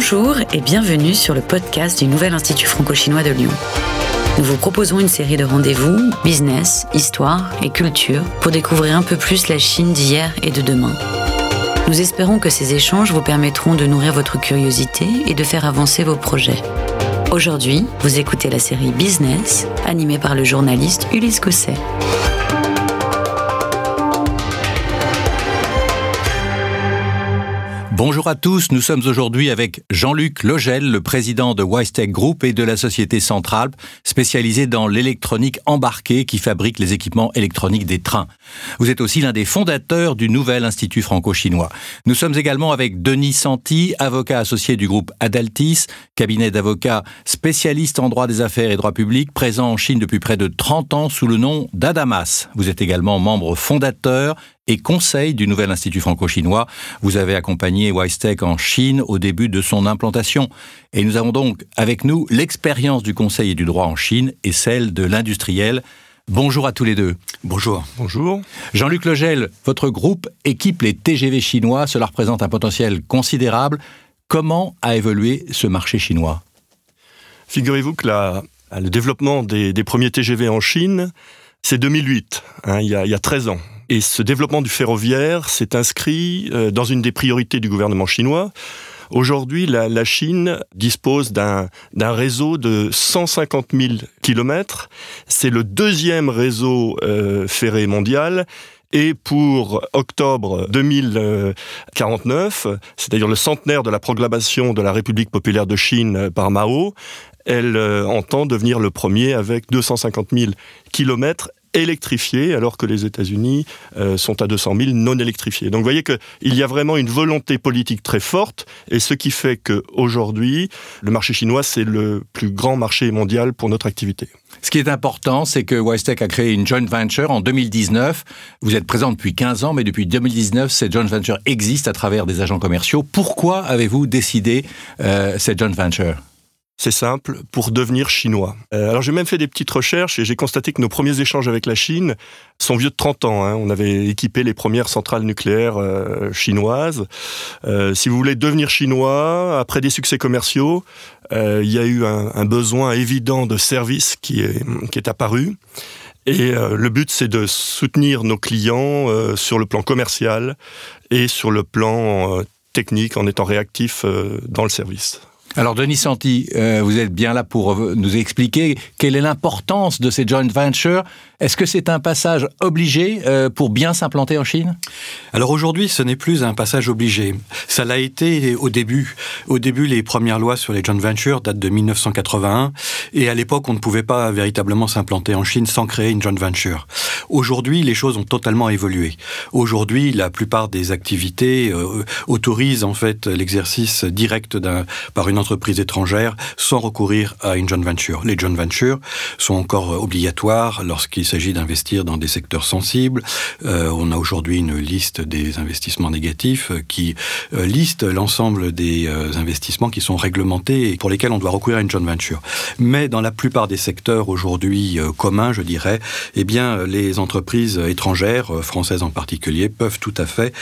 Bonjour et bienvenue sur le podcast du Nouvel Institut franco-chinois de Lyon. Nous vous proposons une série de rendez-vous, business, histoire et culture pour découvrir un peu plus la Chine d'hier et de demain. Nous espérons que ces échanges vous permettront de nourrir votre curiosité et de faire avancer vos projets. Aujourd'hui, vous écoutez la série Business, animée par le journaliste Ulysse Cosset. Bonjour à tous, nous sommes aujourd'hui avec Jean-Luc Logel, le président de Wistek Group et de la société Centralp, spécialisée dans l'électronique embarquée qui fabrique les équipements électroniques des trains. Vous êtes aussi l'un des fondateurs du nouvel Institut franco-chinois. Nous sommes également avec Denis Santi, avocat associé du groupe Adaltis, cabinet d'avocats spécialiste en droit des affaires et droit public, présent en Chine depuis près de 30 ans sous le nom d'Adamas. Vous êtes également membre fondateur et conseil du nouvel Institut franco-chinois. Vous avez accompagné Wistek en Chine au début de son implantation. Et nous avons donc avec nous l'expérience du conseil et du droit en Chine et celle de l'industriel. Bonjour à tous les deux. Bonjour. Bonjour. Jean-Luc Legel, votre groupe équipe les TGV chinois. Cela représente un potentiel considérable. Comment a évolué ce marché chinois? Figurez-vous que le développement des, premiers TGV en Chine, c'est 2008, hein, il, y a, il y a 13 ans. Et ce développement du ferroviaire s'est inscrit euh, dans une des priorités du gouvernement chinois. Aujourd'hui, la, Chine dispose d'un réseau de 150 000 kilomètres. C'est le deuxième réseau euh, ferré mondial. Et pour octobre 2049, c'est-à-dire le centenaire de la proclamation de la République populaire de Chine par Mao, elle euh, entend devenir le premier avec 250 000 kilomètres électrifiés, alors que les États-Unis euh, sont à 200 000 non électrifiés. Donc vous voyez qu'il y a vraiment une volonté politique très forte, et ce qui fait qu'aujourd'hui, le marché chinois, c'est le plus grand marché mondial pour notre activité. Ce qui est important, c'est que Wistec a créé une joint venture en 2019. Vous êtes présent depuis 15 ans, mais depuis 2019, cette joint venture existe à travers des agents commerciaux. Pourquoi avez-vous décidé euh, cette joint venture? C'est simple, pour devenir chinois. Euh, alors j'ai même fait des petites recherches et j'ai constaté que nos premiers échanges avec la Chine sont vieux de 30 ans. Hein. On avait équipé les premières centrales nucléaires euh, chinoises. Euh, si vous voulez devenir chinois, après des succès commerciaux, il y a eu un, besoin évident de service qui est, qui est apparu. Et le but, c'est de soutenir nos clients sur le plan commercial et sur le plan technique en étant réactif dans le service. Alors, Denis Santi, euh, vous êtes bien là pour nous expliquer quelle est l'importance de ces joint ventures. Est-ce que c'est un passage obligé euh, pour bien s'implanter en Chine? Alors aujourd'hui, ce n'est plus un passage obligé. Ça l'a été au début. Au début, les premières lois sur les joint ventures datent de 1981, et à l'époque, on ne pouvait pas véritablement s'implanter en Chine sans créer une joint venture. Aujourd'hui, les choses ont totalement évolué. Aujourd'hui, la plupart des activités euh, autorisent en fait l'exercice direct par une entreprises étrangères sans recourir à une joint venture. Les joint ventures sont encore obligatoires lorsqu'il s'agit d'investir dans des secteurs sensibles. Euh, on a aujourd'hui une liste des investissements négatifs qui euh, liste l'ensemble des euh, investissements qui sont réglementés et pour lesquels on doit recourir à une joint venture. Mais dans la plupart des secteurs aujourd'hui communs, je dirais, eh bien, les entreprises étrangères, françaises en particulier, peuvent tout à fait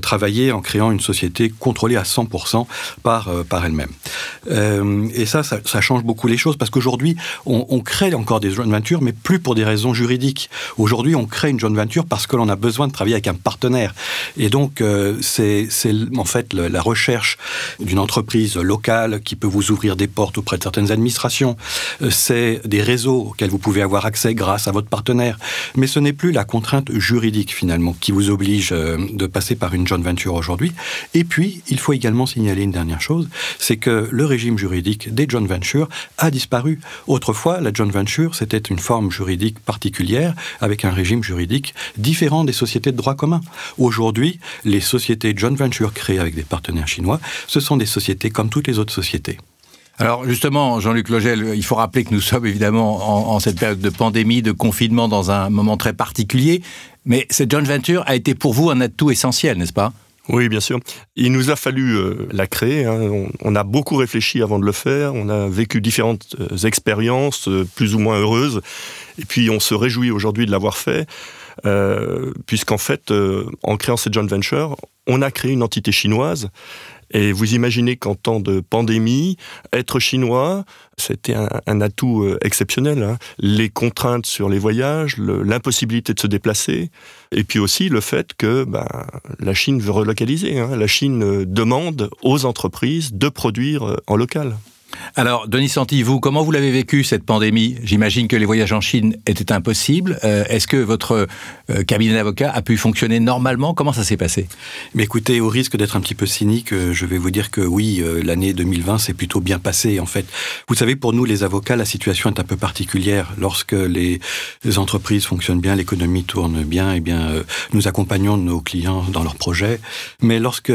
travailler en créant une société contrôlée à 100% par, par elle-même. Euh, et ça, ça, change beaucoup les choses parce qu'aujourd'hui, on, crée encore des joint ventures, mais plus pour des raisons juridiques. Aujourd'hui, on crée une joint venture parce que l'on a besoin de travailler avec un partenaire. Et donc, euh, c'est en fait la recherche d'une entreprise locale qui peut vous ouvrir des portes auprès de certaines administrations. Euh, c'est des réseaux auxquels vous pouvez avoir accès grâce à votre partenaire. Mais ce n'est plus la contrainte juridique finalement qui vous oblige de passer par une joint venture aujourd'hui. Et puis, il faut également signaler une dernière chose, c'est que le régime juridique des joint ventures a disparu. Autrefois, la joint venture, c'était une forme juridique particulière avec un régime juridique différent des sociétés de droit commun. Aujourd'hui, les sociétés joint venture créées avec des partenaires chinois, ce sont des sociétés comme toutes les autres sociétés. Alors justement, Jean-Luc Logel, il faut rappeler que nous sommes évidemment en, cette période de pandémie, de confinement, dans un moment très particulier. Mais cette joint venture a été pour vous un atout essentiel, n'est-ce pas? Oui, bien sûr. Il nous a fallu euh, la créer. Hein. On, a beaucoup réfléchi avant de le faire. On a vécu différentes euh, expériences, euh, plus ou moins heureuses. Et puis, on se réjouit aujourd'hui de l'avoir fait, puisqu'en fait, en créant cette joint venture, on a créé une entité chinoise Et vous imaginez qu'en temps de pandémie, être chinois, c'était un, atout euh, exceptionnel. Hein. Les contraintes sur les voyages, l'impossibilité de se déplacer, et puis aussi le fait que ben, la Chine veut relocaliser. Hein. La Chine euh, demande aux entreprises de produire euh, en local. Alors, Denis Santi, vous, comment vous l'avez vécu cette pandémie? J'imagine que les voyages en Chine étaient impossibles. Euh, est-ce que votre euh, cabinet d'avocat a pu fonctionner normalement? Comment ça s'est passé? Écoutez, au risque d'être un petit peu cynique, euh, je vais vous dire que oui, l'année 2020 s'est plutôt bien passée en fait. Vous savez, pour nous les avocats, la situation est un peu particulière. Lorsque les, entreprises fonctionnent bien, l'économie tourne bien, eh bien, nous accompagnons nos clients dans leurs projets. Mais lorsque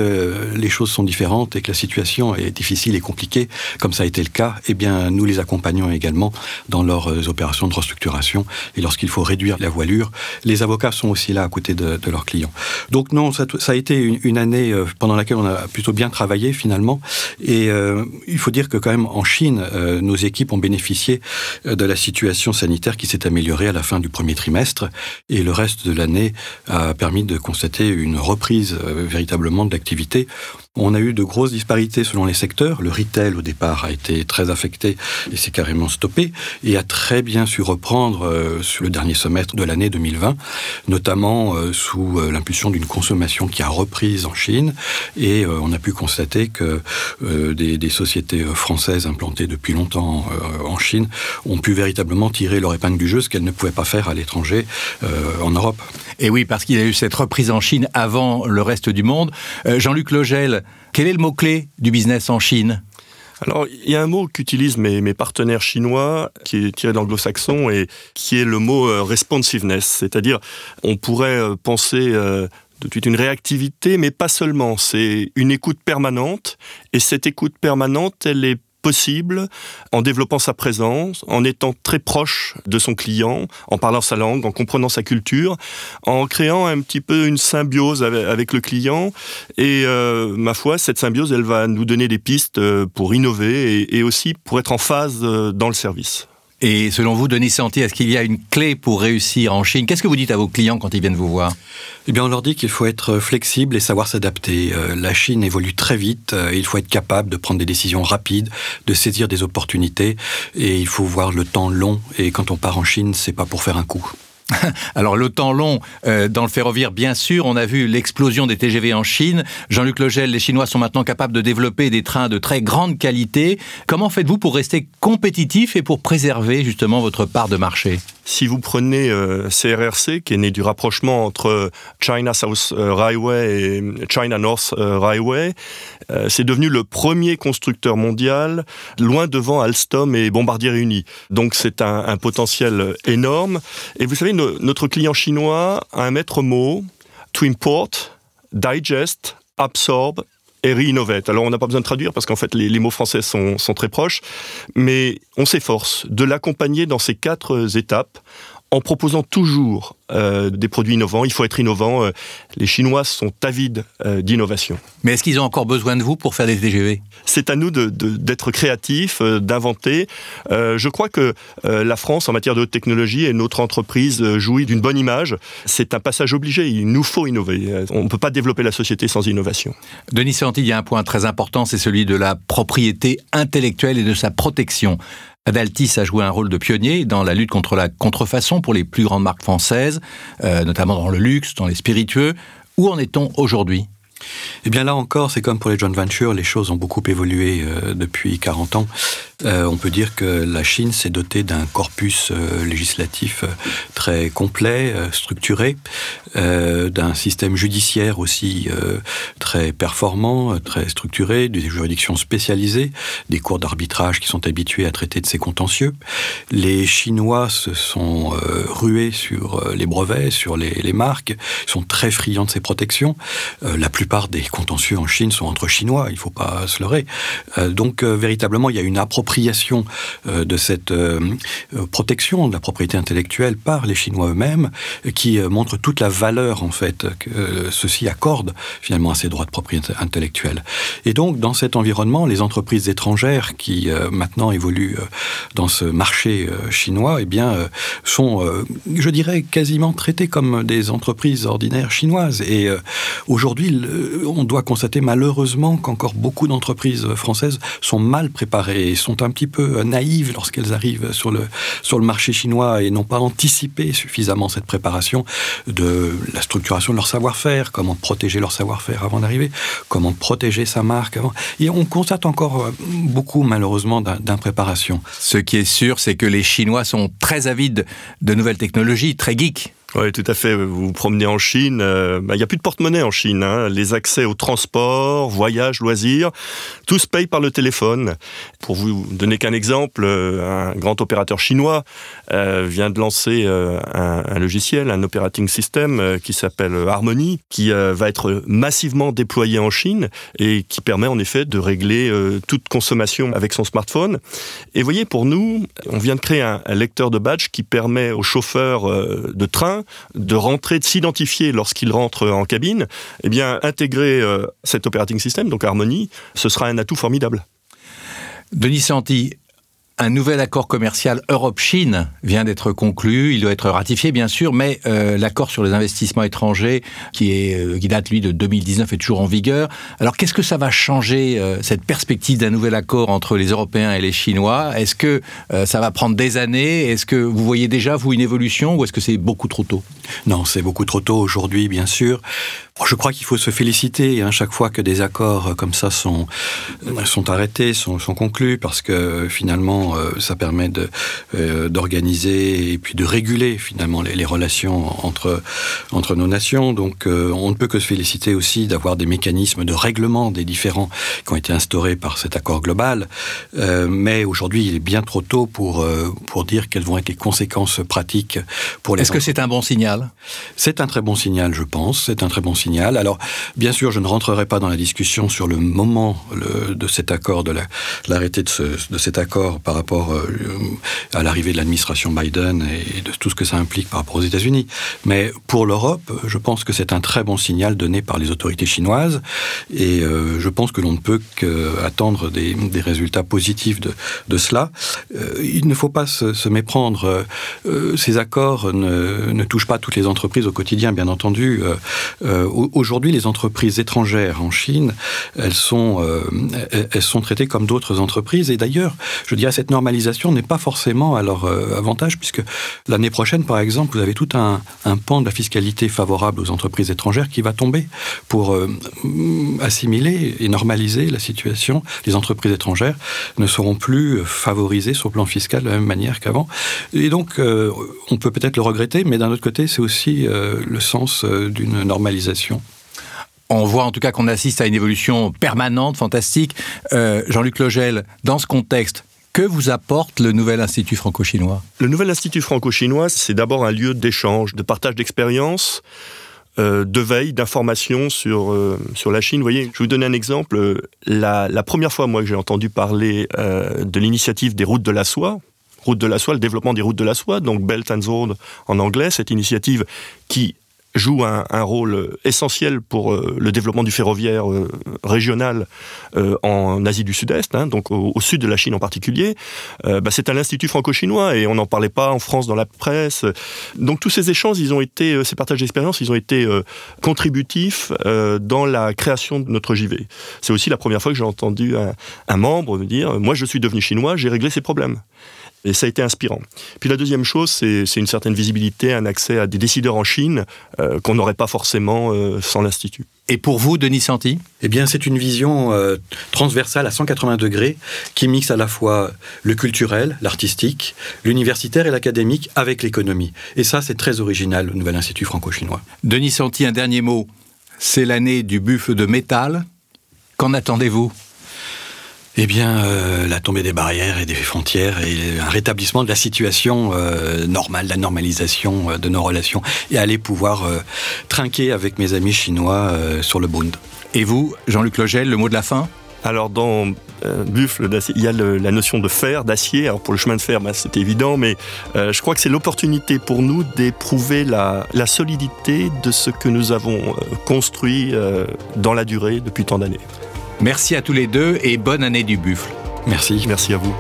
les choses sont différentes et que la situation est difficile et compliquée, comme ça a été le cas, eh bien, nous les accompagnons également dans leurs euh, opérations de restructuration. Et lorsqu'il faut réduire la voilure, les avocats sont aussi là à côté de, leurs clients. Donc non, ça, a été une, année euh, pendant laquelle on a plutôt bien travaillé finalement. Et euh, il faut dire que quand même en Chine, nos équipes ont bénéficié de la situation sanitaire qui s'est améliorée à la fin du premier trimestre. Et le reste de l'année a permis de constater une reprise véritablement de l'activité. On a eu de grosses disparités selon les secteurs. Le retail, au départ, a été très affecté et s'est carrément stoppé et a très bien su reprendre euh, sur le dernier semestre de l'année 2020, notamment euh, sous euh, l'impulsion d'une consommation qui a reprise en Chine. Et on a pu constater que des, des, sociétés françaises implantées depuis longtemps en Chine ont pu véritablement tirer leur épingle du jeu, ce qu'elles ne pouvaient pas faire à l'étranger en Europe. Et oui, parce qu'il y a eu cette reprise en Chine avant le reste du monde. Jean-Luc Logel, quel est le mot-clé du business en Chine? Alors, il y a un mot qu'utilisent mes, mes, partenaires chinois, qui est tiré d'anglo-saxon, et qui est le mot euh, responsiveness. C'est-à-dire, on pourrait euh, penser euh, de suite une réactivité, mais pas seulement. C'est une écoute permanente, et cette écoute permanente, elle est possible en développant sa présence, en étant très proche de son client, en parlant sa langue, en comprenant sa culture, en créant un petit peu une symbiose avec, le client. Et euh, ma foi, cette symbiose, elle va nous donner des pistes euh, pour innover et, aussi pour être en phase euh, dans le service. Et selon vous, Denis Santi, est-ce qu'il y a une clé pour réussir en Chine? Qu'est-ce que vous dites à vos clients quand ils viennent vous voir? Eh bien, on leur dit qu'il faut être flexible et savoir s'adapter. Euh, la Chine évolue très vite. Euh, il faut être capable de prendre des décisions rapides, de saisir des opportunités. Et il faut voir le temps long. Et quand on part en Chine, c'est pas pour faire un coup. Alors le temps long euh, dans le ferroviaire, bien sûr, on a vu l'explosion des TGV en Chine. Jean-Luc Legel, les Chinois sont maintenant capables de développer des trains de très grande qualité. Comment faites-vous pour rester compétitif et pour préserver justement votre part de marché? Si vous prenez CRRC, euh, qui est né du rapprochement entre China South euh, Railway et China North Railway, c'est devenu le premier constructeur mondial, loin devant Alstom et Bombardier réunis. Donc c'est un, un potentiel énorme. Et vous savez, notre client chinois a un maître mot, to import, digest, absorb Alors on n'a pas besoin de traduire parce qu'en fait les, mots français sont, sont, très proches, mais on s'efforce de l'accompagner dans ces quatre étapes en proposant toujours euh, des produits innovants. Il faut être innovant. Euh, les Chinois sont avides euh, d'innovation. Mais est-ce qu'ils ont encore besoin de vous pour faire des TGV C'est à nous d'être créatifs, d'inventer. je crois que la France, en matière de haute technologie, et notre entreprise jouit d'une bonne image. C'est un passage obligé. Il nous faut innover. On ne peut pas développer la société sans innovation. Denis Santi, il y a un point très important, c'est celui de la propriété intellectuelle et de sa protection. Adaltis a joué un rôle de pionnier dans la lutte contre la contrefaçon pour les plus grandes marques françaises, euh, notamment dans le luxe, dans les spiritueux. Où en est-on aujourd'hui? Eh bien là encore, c'est comme pour les joint ventures, les choses ont beaucoup évolué euh, depuis 40 ans. Euh, on peut dire que la Chine s'est dotée d'un corpus euh, législatif euh, très complet, structuré, d'un système judiciaire aussi très performant, très structuré, des juridictions spécialisées, des cours d'arbitrage qui sont habitués à traiter de ces contentieux. Les Chinois se sont rués sur les brevets, sur les, les, marques, sont très friands de ces protections. la plupart des contentieux en Chine sont entre Chinois, il ne faut pas se leurrer. donc véritablement, il y a une appropriation appropriation de cette protection de la propriété intellectuelle par les Chinois eux-mêmes, qui montre toute la valeur en fait que ceux-ci accordent finalement à ces droits de propriété intellectuelle. Et donc dans cet environnement, les entreprises étrangères qui maintenant évoluent dans ce marché chinois, eh bien sont, je dirais, quasiment traitées comme des entreprises ordinaires chinoises. Et aujourd'hui, on doit constater malheureusement qu'encore beaucoup d'entreprises françaises sont mal préparées et sont un petit peu naïves lorsqu'elles arrivent sur le, sur le marché chinois et n'ont pas anticipé suffisamment cette préparation de la structuration de leur savoir-faire, comment protéger leur savoir-faire avant d'arriver, comment protéger sa marque avant. Et on constate encore beaucoup malheureusement d'impréparation. Ce qui est sûr, c'est que les Chinois sont très avides de nouvelles technologies, très geeks. Oui, tout à fait. Vous vous promenez en Chine, euh, bah, il n'y a plus de porte-monnaie en Chine. Hein. Les accès au transport, voyages, loisirs, tout se paye par le téléphone. Pour vous donner qu'un exemple, euh, un grand opérateur chinois euh, vient de lancer un, un, logiciel, un operating system qui s'appelle Harmony, qui va être massivement déployé en Chine et qui permet en effet de régler toute consommation avec son smartphone. Et voyez, pour nous, on vient de créer un, un lecteur de badge qui permet aux chauffeurs de train de rentrer, de s'identifier lorsqu'il rentre en cabine, eh bien, intégrer euh, cet operating system, donc Harmony, ce sera un atout formidable. Denis Santi, un nouvel accord commercial Europe-Chine vient d'être conclu. Il doit être ratifié, bien sûr, mais euh, l'accord sur les investissements étrangers, qui, est, euh, qui date, lui, de 2019, est toujours en vigueur. Alors, qu'est-ce que ça va changer, euh, cette perspective d'un nouvel accord entre les Européens et les Chinois? Est-ce que ça va prendre des années? Est-ce que vous voyez déjà, vous, une évolution ou est-ce que c'est beaucoup trop tôt? Non, c'est beaucoup trop tôt aujourd'hui, bien sûr. Je crois qu'il faut se féliciter hein, chaque fois que des accords comme ça sont, sont arrêtés, sont, sont conclus, parce que finalement, euh, ça permet euh, d'organiser et puis de réguler finalement les, relations entre, entre nos nations. Donc euh, on ne peut que se féliciter aussi d'avoir des mécanismes de règlement des différends qui ont été instaurés par cet accord global. mais aujourd'hui, il est bien trop tôt pour, pour dire quelles vont être les conséquences pratiques pour les... Est-ce que c'est un bon signal? C'est un très bon signal, je pense. C'est un très bon signal. Alors, bien sûr, je ne rentrerai pas dans la discussion sur le moment de cet accord, de l'arrêté de, cet accord par rapport euh, à l'arrivée de l'administration Biden et de tout ce que ça implique par rapport aux États-Unis. Mais pour l'Europe, je pense que c'est un très bon signal donné par les autorités chinoises et euh, je pense que l'on ne peut qu'attendre des, résultats positifs de, cela. Euh, il ne faut pas se, méprendre. ces accords ne, touchent pas toutes les entreprises au quotidien, bien entendu. Aujourd'hui, les entreprises étrangères en Chine, elles sont, elles sont traitées comme d'autres entreprises. Et d'ailleurs, je dirais, cette normalisation n'est pas forcément à leur euh, avantage, puisque l'année prochaine, par exemple, vous avez tout un, pan de la fiscalité favorable aux entreprises étrangères qui va tomber pour euh, assimiler et normaliser la situation. Les entreprises étrangères ne seront plus favorisées sur le plan fiscal de la même manière qu'avant. Et donc, euh, on peut peut-être le regretter, mais d'un autre côté, c'est aussi le sens d'une normalisation. On voit en tout cas qu'on assiste à une évolution permanente, fantastique. Jean-Luc Logel, dans ce contexte, que vous apporte le nouvel Institut franco-chinois? Le nouvel Institut franco-chinois, c'est d'abord un lieu d'échange, de partage d'expériences, euh, de veille, d'information sur, euh, sur la Chine. Vous voyez, je vais vous donner un exemple. La, première fois, moi, que j'ai entendu parler euh, de l'initiative des routes de la soie, de la soie, le développement des routes de la soie, donc Belt and Road en anglais, cette initiative qui joue un, rôle essentiel pour euh, le développement du ferroviaire euh, régional euh, en Asie du Sud-Est, hein, donc au, sud de la Chine en particulier. Bah, c'est à l'Institut franco-chinois et on n'en parlait pas en France dans la presse. Donc tous ces échanges, ces partages d'expérience, ils ont été contributifs dans la création de notre JV. C'est aussi la première fois que j'ai entendu un, un membre me dire, moi je suis devenu chinois, j'ai réglé ces problèmes. Et ça a été inspirant. Puis la deuxième chose, c'est une certaine visibilité, un accès à des décideurs en Chine euh, qu'on n'aurait pas forcément euh, sans l'Institut. Et pour vous, Denis Santi? Eh bien, c'est une vision euh, transversale à 180 degrés qui mixe à la fois le culturel, l'artistique, l'universitaire et l'académique avec l'économie. Et ça, c'est très original, le Nouvel Institut franco-chinois. Denis Santi, un dernier mot. C'est l'année du buffle de métal. Qu'en attendez-vous? Eh bien, euh, la tombée des barrières et des frontières et un rétablissement de la situation euh, normale, la normalisation euh, de nos relations et aller pouvoir trinquer avec mes amis chinois sur le Bund. Et vous, Jean-Luc Logel, le mot de la fin? Alors dans euh, buffle d'acier, il y a la notion de fer, d'acier. Alors pour le chemin de fer, bah, c'est évident, mais euh, je crois que c'est l'opportunité pour nous d'éprouver la, solidité de ce que nous avons euh, construit dans la durée depuis tant d'années. Merci à tous les deux et bonne année du buffle. Merci. Merci à vous.